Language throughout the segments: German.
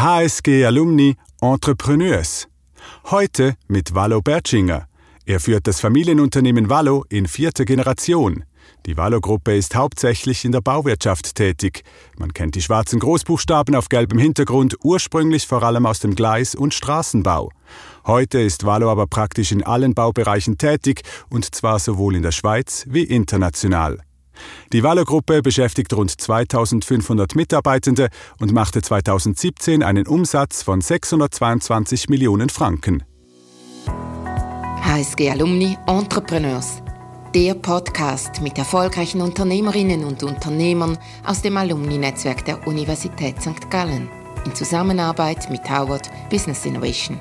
HSG Alumni Entrepreneurs. Heute mit Wallo Bertschinger. Er führt das Familienunternehmen Wallo in vierter Generation. Die Wallo-Gruppe ist hauptsächlich in der Bauwirtschaft tätig. Man kennt die schwarzen Großbuchstaben auf gelbem Hintergrund, ursprünglich vor allem aus dem Gleis- und Straßenbau. Heute ist Wallo aber praktisch in allen Baubereichen tätig, und zwar sowohl in der Schweiz wie international. Die Wallo-Gruppe beschäftigt rund 2500 Mitarbeitende und machte 2017 einen Umsatz von 622 Millionen Franken. HSG Alumni Entrepreneurs der Podcast mit erfolgreichen Unternehmerinnen und Unternehmern aus dem Alumni-Netzwerk der Universität St. Gallen in Zusammenarbeit mit Howard Business Innovation.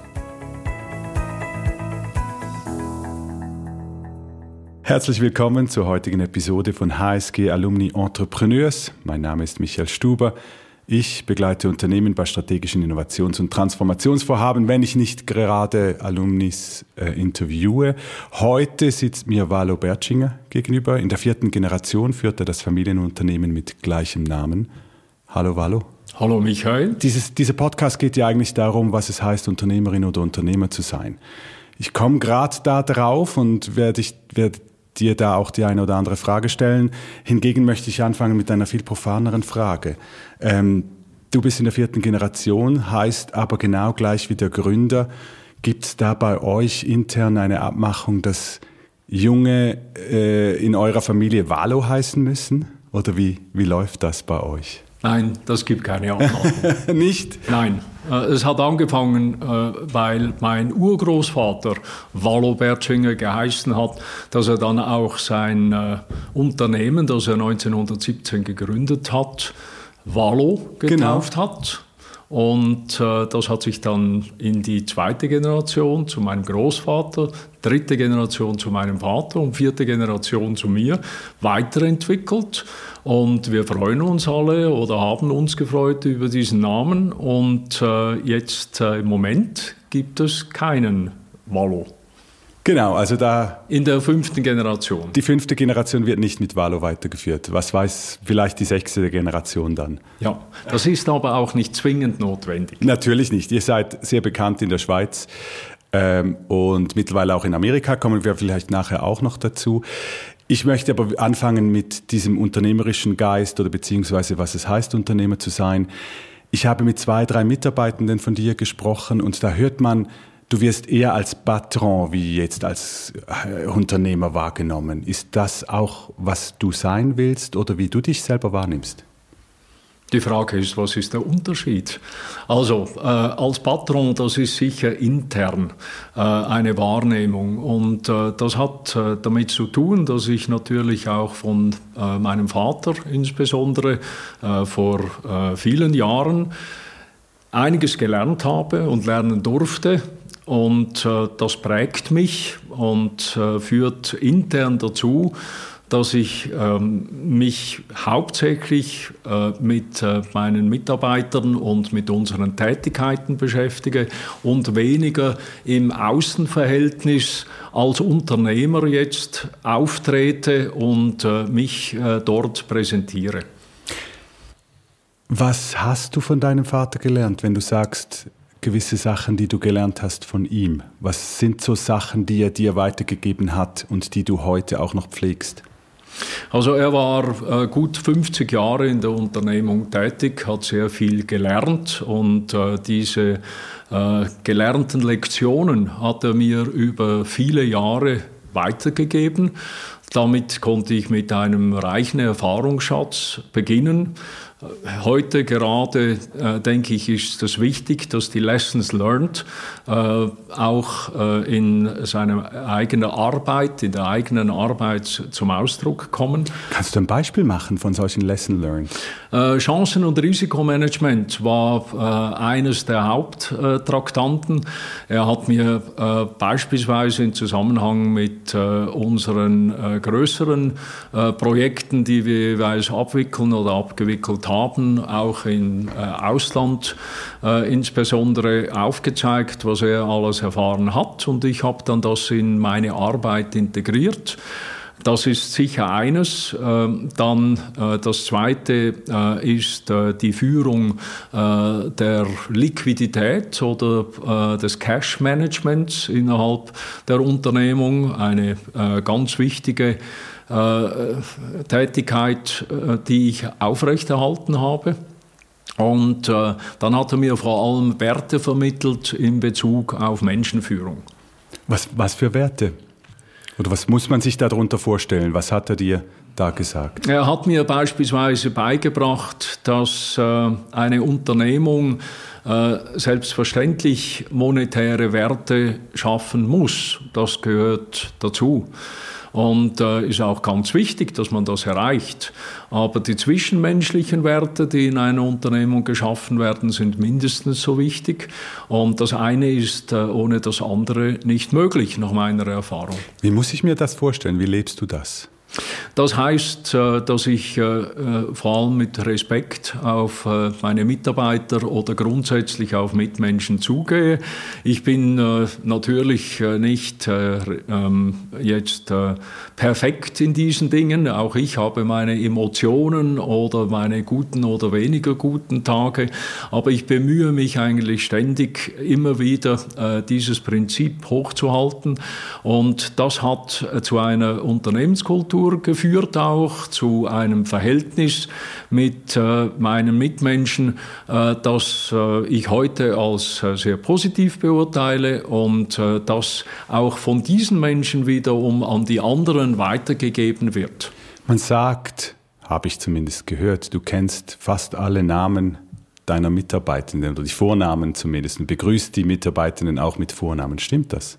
Herzlich willkommen zur heutigen Episode von HSG Alumni Entrepreneurs. Mein Name ist Michael Stuber. Ich begleite Unternehmen bei strategischen Innovations- und Transformationsvorhaben, wenn ich nicht gerade Alumnis äh, interviewe. Heute sitzt mir Valo Bertschinger gegenüber. In der vierten Generation führt er das Familienunternehmen mit gleichem Namen. Hallo Valo. Hallo Michael. Dieses, dieser Podcast geht ja eigentlich darum, was es heißt, Unternehmerin oder Unternehmer zu sein. Ich komme gerade da drauf und werde, ich, werde dir da auch die eine oder andere Frage stellen. Hingegen möchte ich anfangen mit einer viel profaneren Frage. Ähm, du bist in der vierten Generation, heißt aber genau gleich wie der Gründer. Gibt es da bei euch intern eine Abmachung, dass Junge äh, in eurer Familie Valo heißen müssen? Oder wie, wie läuft das bei euch? Nein, das gibt keine Abmachung. Nicht? Nein. Äh, es hat angefangen, äh, weil mein Urgroßvater Wallo Bertschinger geheißen hat, dass er dann auch sein äh, Unternehmen, das er 1917 gegründet hat, Wallo getauft genau. hat. Und äh, das hat sich dann in die zweite Generation zu meinem Großvater, dritte Generation zu meinem Vater und vierte Generation zu mir weiterentwickelt. Und wir freuen uns alle oder haben uns gefreut über diesen Namen. Und äh, jetzt äh, im Moment gibt es keinen Wallo. Genau, also da. In der fünften Generation. Die fünfte Generation wird nicht mit Valo weitergeführt. Was weiß vielleicht die sechste Generation dann? Ja, das ist aber auch nicht zwingend notwendig. Natürlich nicht. Ihr seid sehr bekannt in der Schweiz ähm, und mittlerweile auch in Amerika, kommen wir vielleicht nachher auch noch dazu. Ich möchte aber anfangen mit diesem unternehmerischen Geist oder beziehungsweise was es heißt, Unternehmer zu sein. Ich habe mit zwei, drei Mitarbeitenden von dir gesprochen und da hört man, Du wirst eher als Patron wie jetzt als äh, Unternehmer wahrgenommen. Ist das auch, was du sein willst oder wie du dich selber wahrnimmst? Die Frage ist, was ist der Unterschied? Also äh, als Patron, das ist sicher intern äh, eine Wahrnehmung und äh, das hat äh, damit zu tun, dass ich natürlich auch von äh, meinem Vater insbesondere äh, vor vielen Jahren einiges gelernt habe und lernen durfte und das prägt mich und führt intern dazu, dass ich ähm, mich hauptsächlich äh, mit äh, meinen Mitarbeitern und mit unseren Tätigkeiten beschäftige und weniger im Außenverhältnis als Unternehmer jetzt auftrete und äh, mich äh, dort präsentiere. Was hast du von deinem Vater gelernt, wenn du sagst, gewisse Sachen, die du gelernt hast von ihm? Was sind so Sachen, die er dir weitergegeben hat und die du heute auch noch pflegst? Also er war äh, gut 50 Jahre in der Unternehmung tätig, hat sehr viel gelernt und äh, diese äh, gelernten Lektionen hat er mir über viele Jahre weitergegeben. Damit konnte ich mit einem reichen Erfahrungsschatz beginnen. Heute gerade, äh, denke ich, ist es wichtig, dass die Lessons learned äh, auch äh, in seiner eigenen Arbeit, in der eigenen Arbeit zum Ausdruck kommen. Kannst du ein Beispiel machen von solchen Lessons learned? Äh, Chancen- und Risikomanagement war äh, eines der Haupttraktanten. Er hat mir äh, beispielsweise im Zusammenhang mit unseren größeren Projekten, die wir jeweils abwickeln oder abgewickelt haben, auch im äh, Ausland äh, insbesondere aufgezeigt, was er alles erfahren hat. Und ich habe dann das in meine Arbeit integriert. Das ist sicher eines. Ähm, dann äh, das zweite ist die Führung der Liquidität oder des Cash-Managements innerhalb der Unternehmung. Eine ganz wichtige Tätigkeit, die ich aufrechterhalten habe. Und äh, dann hat er mir vor allem Werte vermittelt in Bezug auf Menschenführung. Was, was für Werte? Oder was muss man sich darunter vorstellen? Was hat er dir da gesagt? Er hat mir beispielsweise beigebracht, dass äh, eine Unternehmung äh, selbstverständlich monetäre Werte schaffen muss. Das gehört dazu. Und äh, ist auch ganz wichtig, dass man das erreicht. Aber die zwischenmenschlichen Werte, die in einer Unternehmung geschaffen werden, sind mindestens so wichtig. Und das eine ist äh, ohne das andere nicht möglich, nach meiner Erfahrung. Wie muss ich mir das vorstellen? Wie lebst du das? Das heißt, äh, dass ich äh, äh, vor allem mit Respekt auf meine Mitarbeiter oder grundsätzlich auf Mitmenschen zugehe. Ich bin natürlich nicht ähm, jetzt perfekt in diesen Dingen. Auch ich habe meine Emotionen oder meine guten oder weniger guten Tage. Aber ich bemühe mich eigentlich ständig immer wieder, dieses Prinzip hochzuhalten. Und das hat zu einer Unternehmenskultur Kultur geführt auch, zu einem Verhältnis mit äh, meinen Mitmenschen, äh, das äh, ich heute als äh, sehr positiv beurteile und äh, das auch von diesen Menschen wiederum an die anderen weitergegeben wird. Man sagt, habe ich zumindest gehört, du kennst fast alle Namen deiner Mitarbeitenden oder die Vornamen zumindest und begrüßt die Mitarbeitenden auch mit Vornamen. Stimmt das?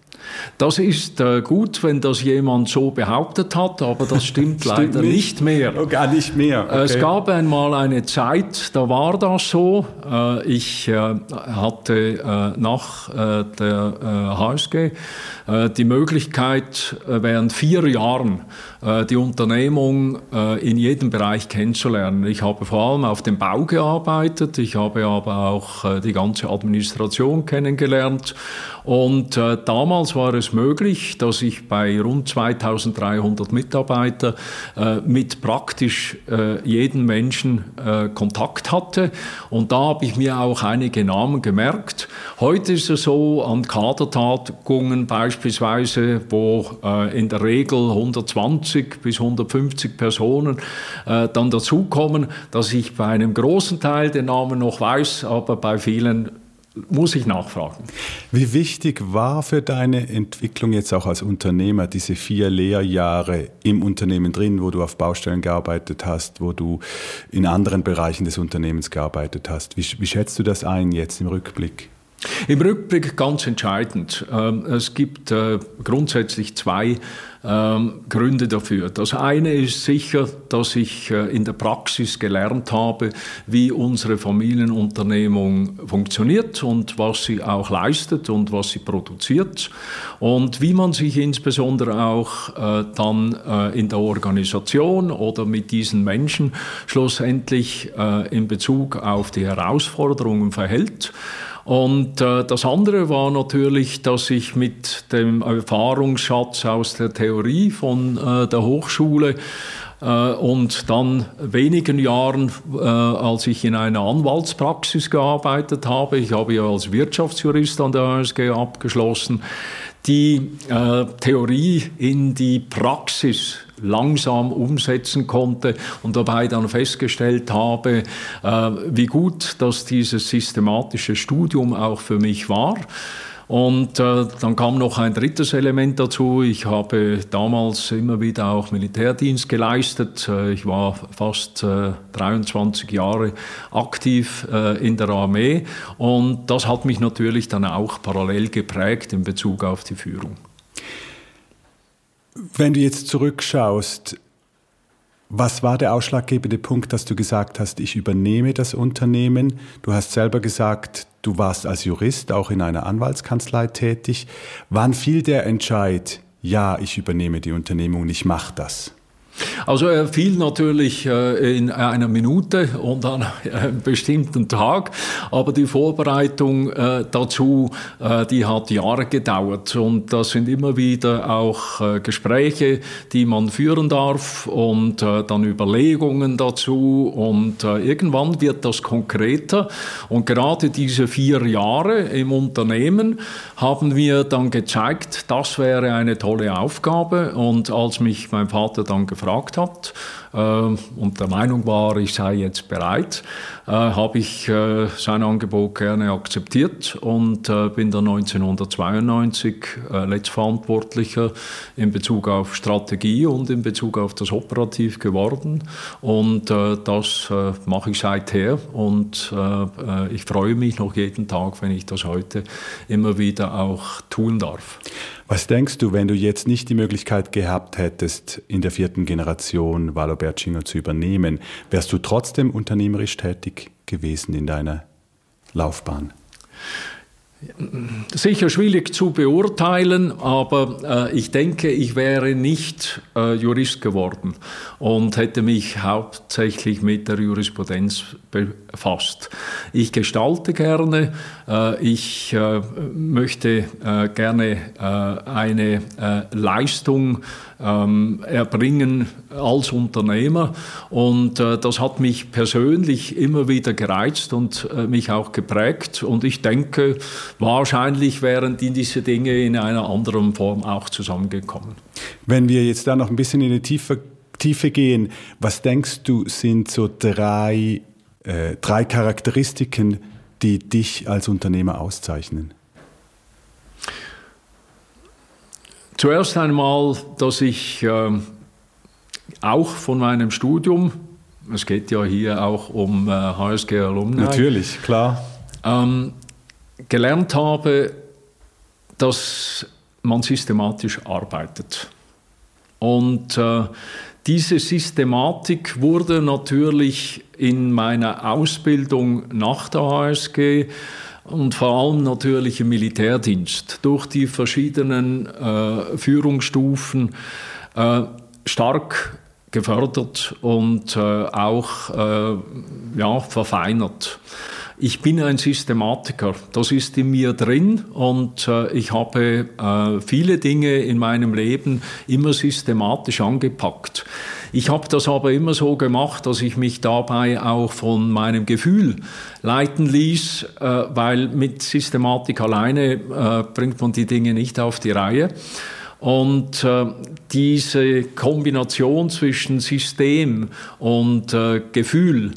Das ist äh, gut, wenn das jemand so behauptet hat, aber das stimmt, stimmt leider nicht. nicht. mehr. Oh, gar nicht mehr. Okay. Es gab einmal eine Zeit, da war das so. Äh, ich äh, hatte äh, nach äh, der HSG äh, die Möglichkeit, während vier Jahren die Unternehmung in jedem Bereich kennenzulernen. Ich habe vor allem auf dem Bau gearbeitet, ich habe aber auch die ganze Administration kennengelernt und äh, damals war es möglich, dass ich bei rund 2300 Mitarbeitern äh, mit praktisch äh, jedem Menschen äh, Kontakt hatte. Und da habe ich mir auch einige Namen gemerkt. Heute ist es so, an Kadertagungen beispielsweise, wo äh, in der Regel 120 bis 150 Personen äh, dann dazukommen, dass ich bei einem großen Teil den Namen noch weiß, aber bei vielen muss ich nachfragen. Wie wichtig war für deine Entwicklung jetzt auch als Unternehmer diese vier Lehrjahre im Unternehmen drin, wo du auf Baustellen gearbeitet hast, wo du in anderen Bereichen des Unternehmens gearbeitet hast? Wie, wie schätzt du das ein jetzt im Rückblick? Im Rückblick ganz entscheidend. Ähm, es gibt äh, grundsätzlich zwei ähm, Gründe dafür. Das eine ist sicher, dass ich äh, in der Praxis gelernt habe, wie unsere Familienunternehmung funktioniert und was sie auch leistet und was sie produziert und wie man sich insbesondere auch äh, dann in der Organisation oder mit diesen Menschen schlussendlich in Bezug auf die Herausforderungen verhält. Und äh, das andere war natürlich, dass ich mit dem Erfahrungsschatz aus der Theorie von äh, der Hochschule äh, und dann wenigen Jahren, äh, als ich in einer Anwaltspraxis gearbeitet habe, ich habe ja als Wirtschaftsjurist an der ASG abgeschlossen, die äh, Theorie in die Praxis langsam umsetzen konnte und dabei dann festgestellt habe, äh, wie gut dass dieses systematische Studium auch für mich war. Und äh, dann kam noch ein drittes Element dazu. Ich habe damals immer wieder auch Militärdienst geleistet. Äh, ich war fast äh, 23 Jahre aktiv äh, in der Armee und das hat mich natürlich dann auch parallel geprägt in Bezug auf die Führung. Wenn du jetzt zurückschaust, was war der ausschlaggebende Punkt, dass du gesagt hast, ich übernehme das Unternehmen? Du hast selber gesagt, du warst als Jurist auch in einer Anwaltskanzlei tätig. Wann fiel der Entscheid, ja, ich übernehme die Unternehmung ich mache das? Also er fiel natürlich äh, in einer Minute und an einem bestimmten Tag, aber die Vorbereitung äh, dazu, äh, die hat Jahre gedauert. Und das sind immer wieder auch Gespräche, die man führen darf und dann Überlegungen dazu. Und irgendwann wird das konkreter. Und gerade diese vier Jahre im Unternehmen haben wir dann gezeigt, das wäre eine tolle Aufgabe. Und als mich mein Vater dann gefragt hat. äh, und der Meinung war, ich sei jetzt bereit, äh, habe ich äh, sein Angebot gerne akzeptiert und äh, bin dann 1992 äh, Letztverantwortlicher in Bezug auf Strategie und in Bezug auf das Operativ geworden. Und das mache ich seither. Und ich freue mich noch jeden Tag, wenn ich das heute immer wieder auch tun darf. Was denkst du, wenn du jetzt nicht die Möglichkeit gehabt hättest, in der vierten Generation Valo Bertschinger zu übernehmen, wärst du trotzdem unternehmerisch tätig gewesen in deiner Laufbahn? Sicher schwierig zu beurteilen, aber äh, ich denke, ich wäre nicht äh, Jurist geworden und hätte mich hauptsächlich mit der Jurisprudenz befasst. Ich gestalte gerne, äh, ich äh, möchte äh, gerne eine Leistung ähm, erbringen als Unternehmer. Und das hat mich persönlich immer wieder gereizt und mich auch geprägt. Und ich denke, wahrscheinlich wären diese Dinge in einer anderen Form auch zusammengekommen. Wenn wir jetzt da noch ein bisschen in die Tiefe, Tiefe gehen, was denkst du, sind so drei, äh, drei Charakteristiken, die dich als Unternehmer auszeichnen? Zuerst einmal, dass ich äh, auch von meinem Studium, es geht ja hier auch um äh, HSG Alumni. Natürlich, klar. Ähm, gelernt habe, dass man systematisch arbeitet. Und äh, diese Systematik wurde natürlich in meiner Ausbildung nach der HSG und vor allem natürlich im Militärdienst durch die verschiedenen äh, Führungsstufen äh, stark gefördert und äh, auch äh, ja, verfeinert. Ich bin ein Systematiker, das ist in mir drin und äh, ich habe äh, viele Dinge in meinem Leben immer systematisch angepackt. Ich habe das aber immer so gemacht, dass ich mich dabei auch von meinem Gefühl leiten ließ, äh, weil mit Systematik alleine äh, bringt man die Dinge nicht auf die Reihe. Und äh, diese Kombination zwischen System und äh, Gefühl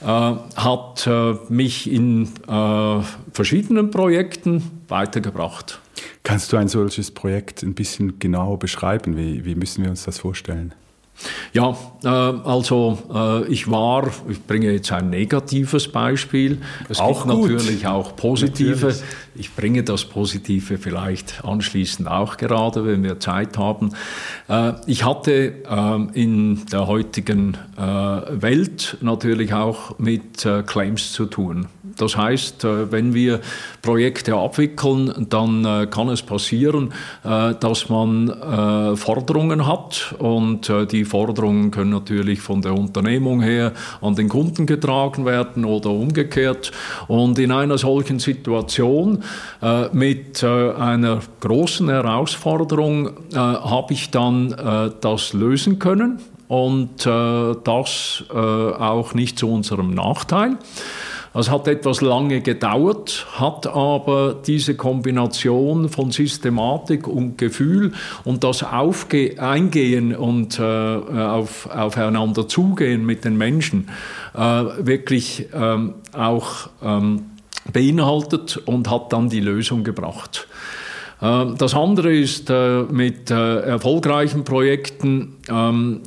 äh, hat äh, mich in äh, verschiedenen Projekten weitergebracht. Kannst du ein solches Projekt ein bisschen genauer beschreiben? Wie, wie müssen wir uns das vorstellen? Ja, äh, also äh, ich war, ich bringe jetzt ein negatives Beispiel. Es auch gibt gut. natürlich auch positive. Natürlich. Ich bringe das Positive vielleicht anschließend auch gerade, wenn wir Zeit haben. Äh, ich hatte ähm, in der heutigen äh, Welt natürlich auch mit äh, Claims zu tun. Das heißt, äh, wenn wir Projekte abwickeln, dann kann es passieren, dass man Forderungen hat und die Forderungen können natürlich von der Unternehmung her an den Kunden getragen werden oder umgekehrt. Und in einer solchen Situation äh, mit äh, einer großen Herausforderung äh, habe ich dann äh, das lösen können und äh, das äh, auch nicht zu unserem Nachteil. Es hat etwas lange gedauert, hat aber diese Kombination von Systematik und Gefühl und das Aufge Eingehen und äh, auf, aufeinander zugehen mit den Menschen äh, wirklich ähm, auch ähm, beinhaltet und hat dann die Lösung gebracht. Ähm, das andere ist äh, mit äh, erfolgreichen Projekten ähm,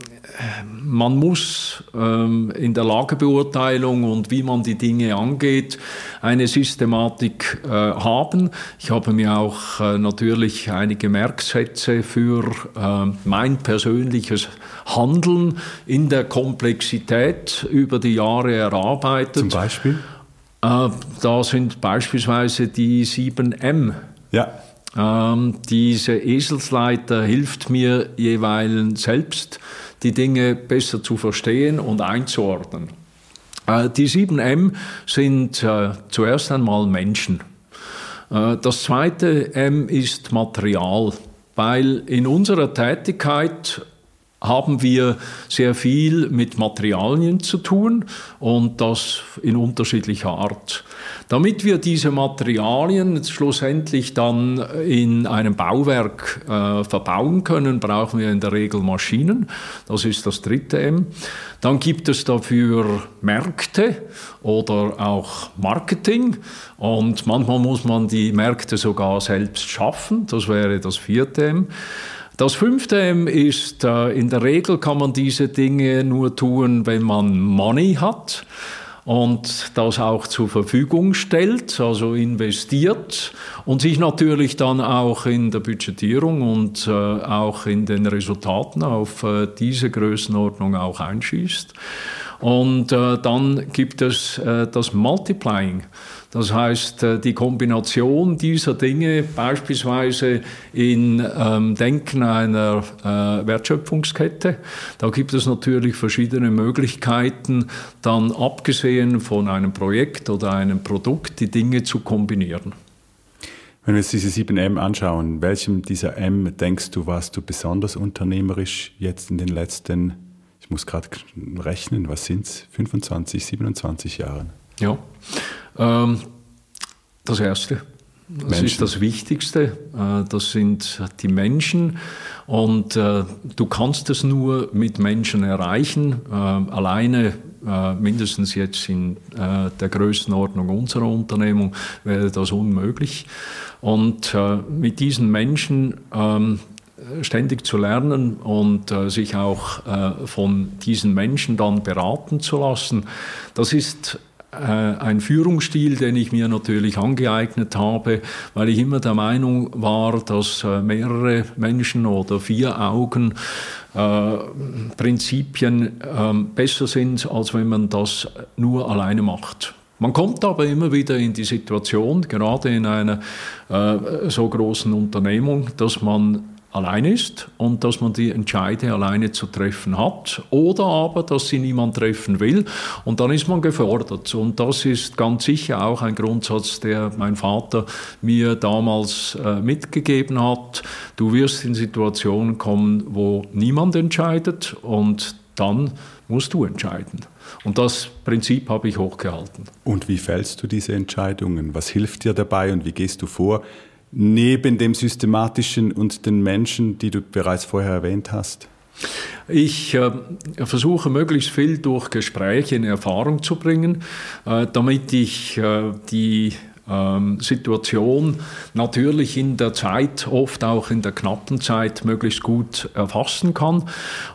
man muss ähm, in der Lagebeurteilung und wie man die Dinge angeht, eine Systematik äh, haben. Ich habe mir auch äh, natürlich einige Merksätze für äh, mein persönliches Handeln in der Komplexität über die Jahre erarbeitet. Zum Beispiel? Äh, da sind beispielsweise die 7M. Ja. Ähm, diese Eselsleiter hilft mir jeweils selbst, die Dinge besser zu verstehen und einzuordnen. Äh, die 7M sind äh, zuerst einmal Menschen. Äh, das zweite M ist Material, weil in unserer Tätigkeit haben wir sehr viel mit Materialien zu tun und das in unterschiedlicher Art. Damit wir diese Materialien schlussendlich dann in einem Bauwerk äh, verbauen können, brauchen wir in der Regel Maschinen. Das ist das dritte M. Dann gibt es dafür Märkte oder auch Marketing und manchmal muss man die Märkte sogar selbst schaffen. Das wäre das vierte M. Das fünfte ist, äh, in der Regel kann man diese Dinge nur tun, wenn man Money hat und das auch zur Verfügung stellt, also investiert und sich natürlich dann auch in der Budgetierung und äh, auch in den Resultaten auf äh, diese Größenordnung auch einschießt. Und dann gibt es das Multiplying. Das heißt, äh, die Kombination dieser Dinge, beispielsweise in ähm, Denken einer äh, Wertschöpfungskette, da gibt es natürlich verschiedene Möglichkeiten, dann abgesehen von einem Projekt oder einem Produkt, die Dinge zu kombinieren. Wenn wir uns diese 7M anschauen, welchem dieser M denkst du, warst du besonders unternehmerisch jetzt in den letzten, ich muss gerade rechnen, was sind es, 25, 27 Jahren? Ja, ähm, das Erste. Das Menschen. ist das Wichtigste. Äh, das sind die Menschen. Und äh, du kannst es nur mit Menschen erreichen. Äh, alleine, mindestens jetzt in der Größenordnung unserer Unternehmung, wäre das unmöglich. Und mit diesen Menschen ähm, ständig zu lernen und sich auch von diesen Menschen dann beraten zu lassen, das ist ein Führungsstil, den ich mir natürlich angeeignet habe, weil ich immer der Meinung war, dass äh, mehrere Menschen oder vier Augen äh, Prinzipien äh, besser sind, als wenn man das nur alleine macht. Man kommt aber immer wieder in die Situation, gerade in einer äh, so großen Unternehmung, dass man allein ist und dass man die Entscheide alleine zu treffen hat oder aber, dass sie niemand treffen will und dann ist man gefordert und das ist ganz sicher auch ein Grundsatz, der mein Vater mir damals äh, mitgegeben hat. Du wirst in Situationen kommen, wo niemand entscheidet und dann musst du entscheiden. Und das Prinzip habe ich hochgehalten. Und wie fällst du diese Entscheidungen? Was hilft dir dabei und wie gehst du vor? Neben dem Systematischen und den Menschen, die du bereits vorher erwähnt hast? Ich äh, versuche möglichst viel durch Gespräche in Erfahrung zu bringen, äh, damit ich äh, die ähm, Situation natürlich in der Zeit, oft auch in der knappen Zeit, möglichst gut erfassen kann.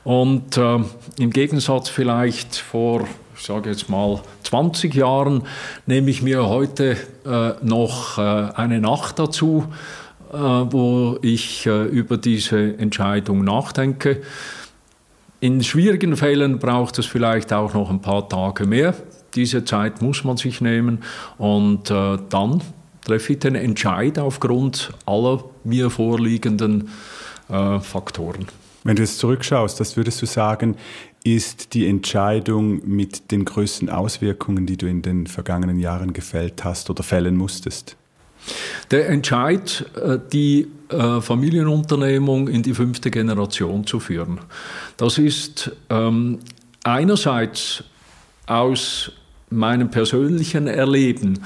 Und äh, im Gegensatz vielleicht vor ich sage jetzt mal 20 Jahren, nehme ich mir heute äh, noch äh, eine Nacht dazu, äh, wo ich über diese Entscheidung nachdenke. In schwierigen Fällen braucht es vielleicht auch noch ein paar Tage mehr. Diese Zeit muss man sich nehmen und dann treffe ich den Entscheid aufgrund aller mir vorliegenden Faktoren. Wenn du jetzt zurückschaust, das würdest du sagen, ist die Entscheidung mit den größten Auswirkungen, die du in den vergangenen Jahren gefällt hast oder fällen musstest? Der Entscheid, äh, die äh, Familienunternehmung in die fünfte Generation zu führen, das ist ähm, einerseits aus meinem persönlichen Erleben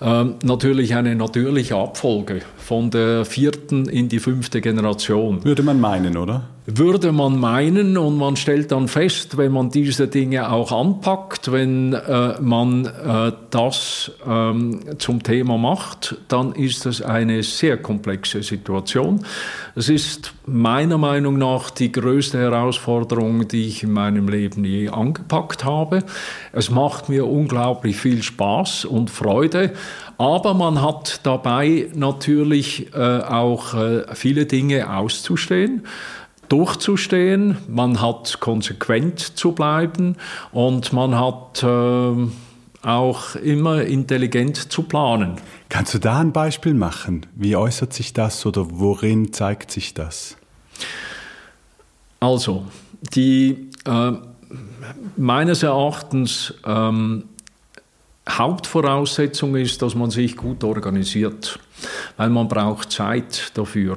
ähm, natürlich eine natürliche Abfolge von der vierten in die fünfte Generation. Würde man meinen, oder? Würde man meinen und man stellt dann fest, wenn man diese Dinge auch anpackt, wenn äh, man äh, das ähm, zum Thema macht, dann ist das eine sehr komplexe Situation. Es ist meiner Meinung nach die größte Herausforderung, die ich in meinem Leben je angepackt habe. Es macht mir unglaublich viel Spaß und Freude, aber man hat dabei natürlich äh, auch äh, viele Dinge auszustehen durchzustehen, man hat konsequent zu bleiben und man hat äh, auch immer intelligent zu planen. Kannst du da ein Beispiel machen? Wie äußert sich das oder worin zeigt sich das? Also, die äh, meines Erachtens ähm, Hauptvoraussetzung ist, dass man sich gut organisiert, weil man braucht Zeit dafür.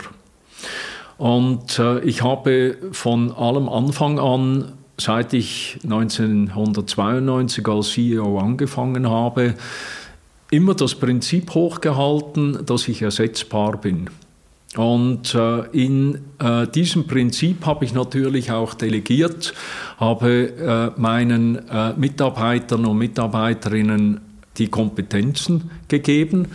Und äh, ich habe von allem Anfang an, seit ich 1992 als CEO angefangen habe, immer das Prinzip hochgehalten, dass ich ersetzbar bin. Und äh, in äh, diesem Prinzip habe ich natürlich auch delegiert, habe äh, meinen äh, Mitarbeitern und Mitarbeiterinnen die Kompetenzen gegeben.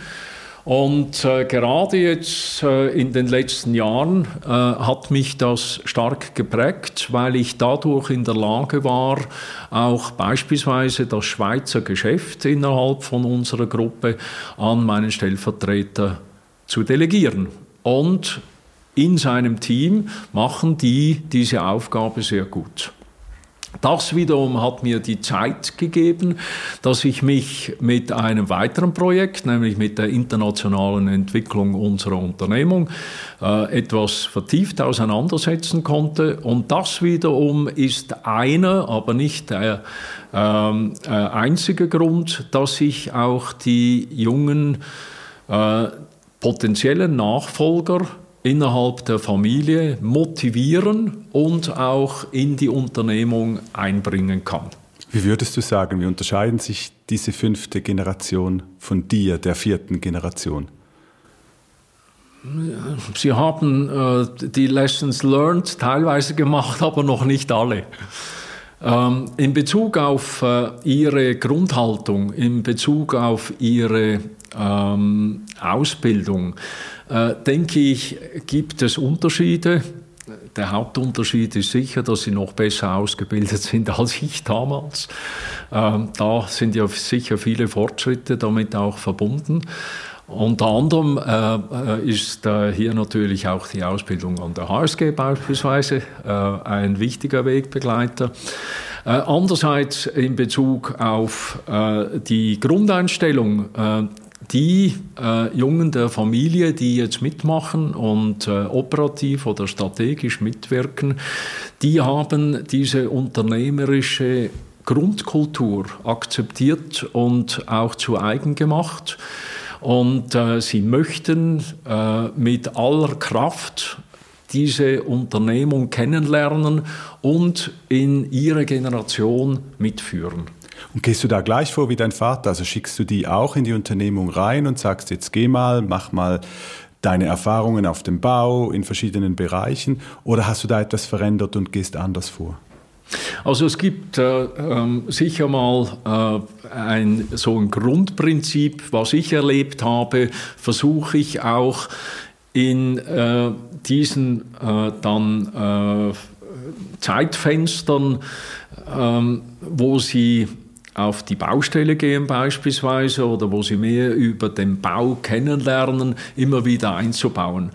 Und äh, gerade jetzt äh, in den letzten Jahren hat mich das stark geprägt, weil ich dadurch in der Lage war, auch beispielsweise das Schweizer Geschäft innerhalb von unserer Gruppe an meinen Stellvertreter zu delegieren und in seinem Team machen die diese Aufgabe sehr gut. Das wiederum hat mir die Zeit gegeben, dass ich mich mit einem weiteren Projekt, nämlich mit der internationalen Entwicklung unserer Unternehmung, äh, etwas vertieft auseinandersetzen konnte. Und das wiederum ist einer, aber nicht der ähm, äh, einzige Grund, dass ich auch die jungen äh, potenziellen Nachfolger innerhalb der Familie motivieren und auch in die Unternehmung einbringen kann. Wie würdest du sagen, wie unterscheiden sich diese fünfte Generation von dir, der vierten Generation? Sie haben äh, die Lessons learned teilweise gemacht, aber noch nicht alle. Ähm, in Bezug auf äh, Ihre Grundhaltung, in Bezug auf Ihre ähm, Ausbildung, äh, denke ich, gibt es Unterschiede. Der Hauptunterschied ist sicher, dass sie noch besser ausgebildet sind als ich damals. Ähm, da sind ja sicher viele Fortschritte damit auch verbunden. Unter anderem äh, äh, ist äh, hier natürlich auch die Ausbildung an der HSG beispielsweise äh, ein wichtiger Wegbegleiter. Äh, andererseits in Bezug auf die Grundeinstellung, die Jungen der Familie, die jetzt mitmachen und operativ oder strategisch mitwirken, die haben diese unternehmerische Grundkultur akzeptiert und auch zu eigen gemacht. Und äh, sie möchten äh, mit aller Kraft diese Unternehmung kennenlernen und in ihre Generation mitführen. Und gehst du da gleich vor wie dein Vater? Also schickst du die auch in die Unternehmung rein und sagst, jetzt geh mal, mach mal deine Erfahrungen auf dem Bau in verschiedenen Bereichen? Oder hast du da etwas verändert und gehst anders vor? Also es gibt äh, äh, sicher mal äh, ein, so ein Grundprinzip, was ich erlebt habe, versuche ich auch in äh, diesen äh, dann äh, Zeitfenstern, ähm, wo sie auf die Baustelle gehen beispielsweise oder wo sie mehr über den Bau kennenlernen, immer wieder einzubauen.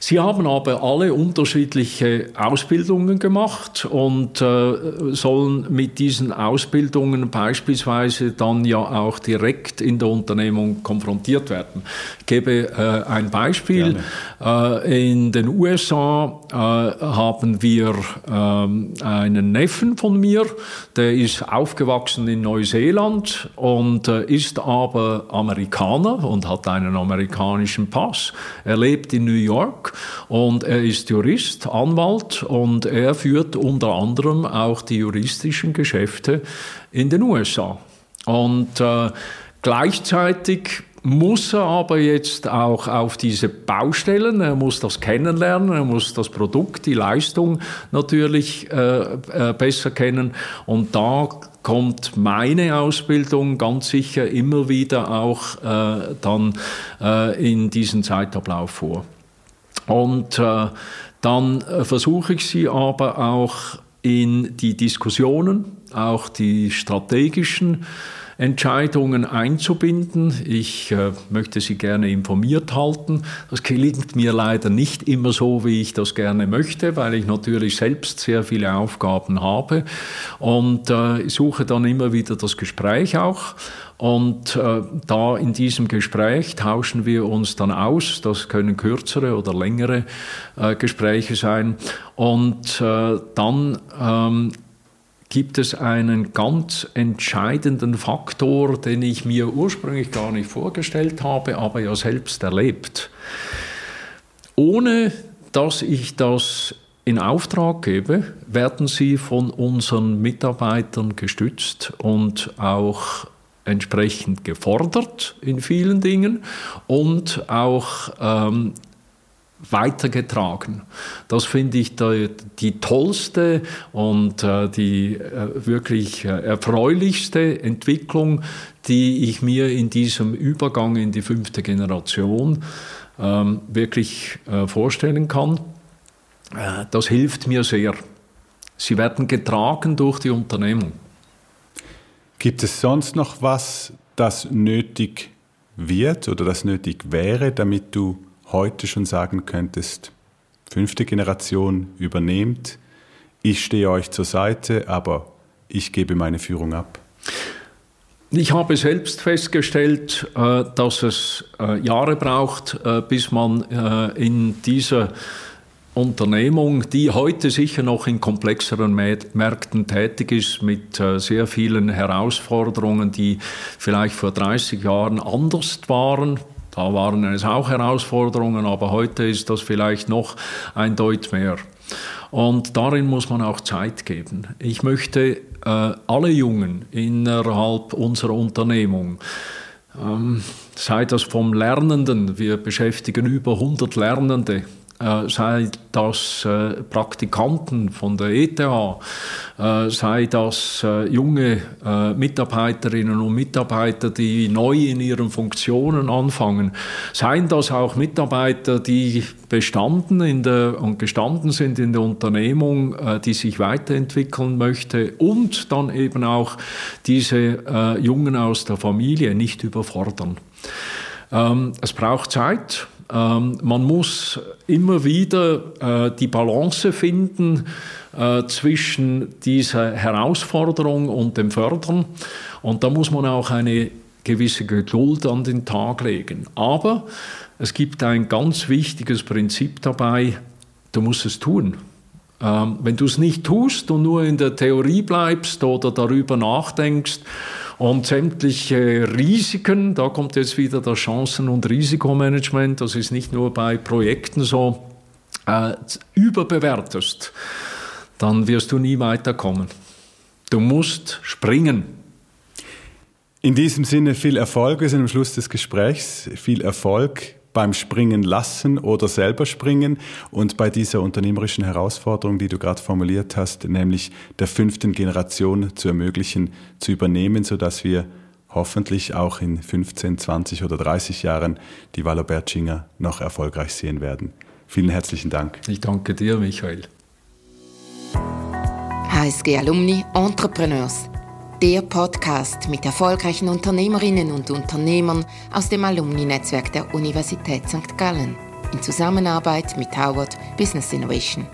Sie haben aber alle unterschiedliche Ausbildungen gemacht und äh, sollen mit diesen Ausbildungen beispielsweise dann ja auch direkt in der Unternehmung konfrontiert werden. Ich gebe äh, ein Beispiel. Äh, in den USA äh, haben wir ähm, einen Neffen von mir, der ist aufgewachsen in Neuseeland und äh, ist aber Amerikaner und hat einen amerikanischen Pass. Er lebt in New York und er ist Jurist, Anwalt und er führt unter anderem auch die juristischen Geschäfte in den USA. Und äh, gleichzeitig muss er aber jetzt auch auf diese Baustellen, er muss das kennenlernen, er muss das Produkt, die Leistung natürlich äh, äh, besser kennen und da kommt meine Ausbildung ganz sicher immer wieder auch äh, dann äh, in diesen Zeitablauf vor. Und äh, dann äh, versuche ich sie aber auch in die Diskussionen, auch die strategischen Entscheidungen einzubinden. Ich äh, möchte Sie gerne informiert halten. Das gelingt mir leider nicht immer so, wie ich das gerne möchte, weil ich natürlich selbst sehr viele Aufgaben habe und äh, suche dann immer wieder das Gespräch auch. Und äh, da in diesem Gespräch tauschen wir uns dann aus. Das können kürzere oder längere äh, Gespräche sein. Und äh, dann ähm, gibt es einen ganz entscheidenden Faktor, den ich mir ursprünglich gar nicht vorgestellt habe, aber ja selbst erlebt. Ohne dass ich das in Auftrag gebe, werden sie von unseren Mitarbeitern gestützt und auch entsprechend gefordert in vielen Dingen und auch ähm, weitergetragen. Das finde ich die, die tollste und äh, die äh, wirklich äh, erfreulichste Entwicklung, die ich mir in diesem Übergang in die fünfte Generation ähm, wirklich äh, vorstellen kann. Äh, das hilft mir sehr. Sie werden getragen durch die Unternehmung. Gibt es sonst noch was, das nötig wird oder das nötig wäre, damit du heute schon sagen könntest, fünfte Generation übernehmt, ich stehe euch zur Seite, aber ich gebe meine Führung ab? Ich habe selbst festgestellt, äh, dass es äh, Jahre braucht, äh, bis man in dieser Unternehmung, die heute sicher noch in komplexeren Märkten tätig ist, mit sehr vielen Herausforderungen, die vielleicht vor 30 Jahren anders waren. Da waren es auch Herausforderungen, aber heute ist das vielleicht noch ein Deut mehr. Und darin muss man auch Zeit geben. Ich möchte äh, alle Jungen innerhalb unserer Unternehmung, ähm, sei das vom Lernenden, wir beschäftigen über 100 Lernende, äh, sei das äh, Praktikanten von der ETH, äh, sei das äh, junge äh, Mitarbeiterinnen und Mitarbeiter, die neu in ihren Funktionen anfangen, seien das auch Mitarbeiter, die bestanden in der, und gestanden sind in der Unternehmung, äh, die sich weiterentwickeln möchte und dann eben auch diese Jungen aus der Familie nicht überfordern. Ähm, es braucht Zeit. Ähm, man muss immer wieder äh, die Balance finden äh, zwischen dieser Herausforderung und dem Fördern. Und da muss man auch eine gewisse Geduld an den Tag legen. Aber es gibt ein ganz wichtiges Prinzip dabei, du musst es tun. Ähm, wenn du es nicht tust und nur in der Theorie bleibst oder darüber nachdenkst und sämtliche Risiken, da kommt jetzt wieder das Chancen- und Risikomanagement, das ist nicht nur bei Projekten so, äh, überbewertest, dann wirst du nie weiterkommen. Du musst springen. In diesem Sinne viel Erfolg. Wir sind am Schluss des Gesprächs. Viel Erfolg beim Springen lassen oder selber springen und bei dieser unternehmerischen Herausforderung, die du gerade formuliert hast, nämlich der fünften Generation zu ermöglichen, zu übernehmen, sodass wir hoffentlich auch in 15, 20 oder 30 Jahren die Wallo Bertschinger noch erfolgreich sehen werden. Vielen herzlichen Dank. Ich danke dir, Michael. HSG Alumni Entrepreneurs der Podcast mit erfolgreichen Unternehmerinnen und Unternehmern aus dem Alumni-Netzwerk der Universität St. Gallen in Zusammenarbeit mit Howard Business Innovation.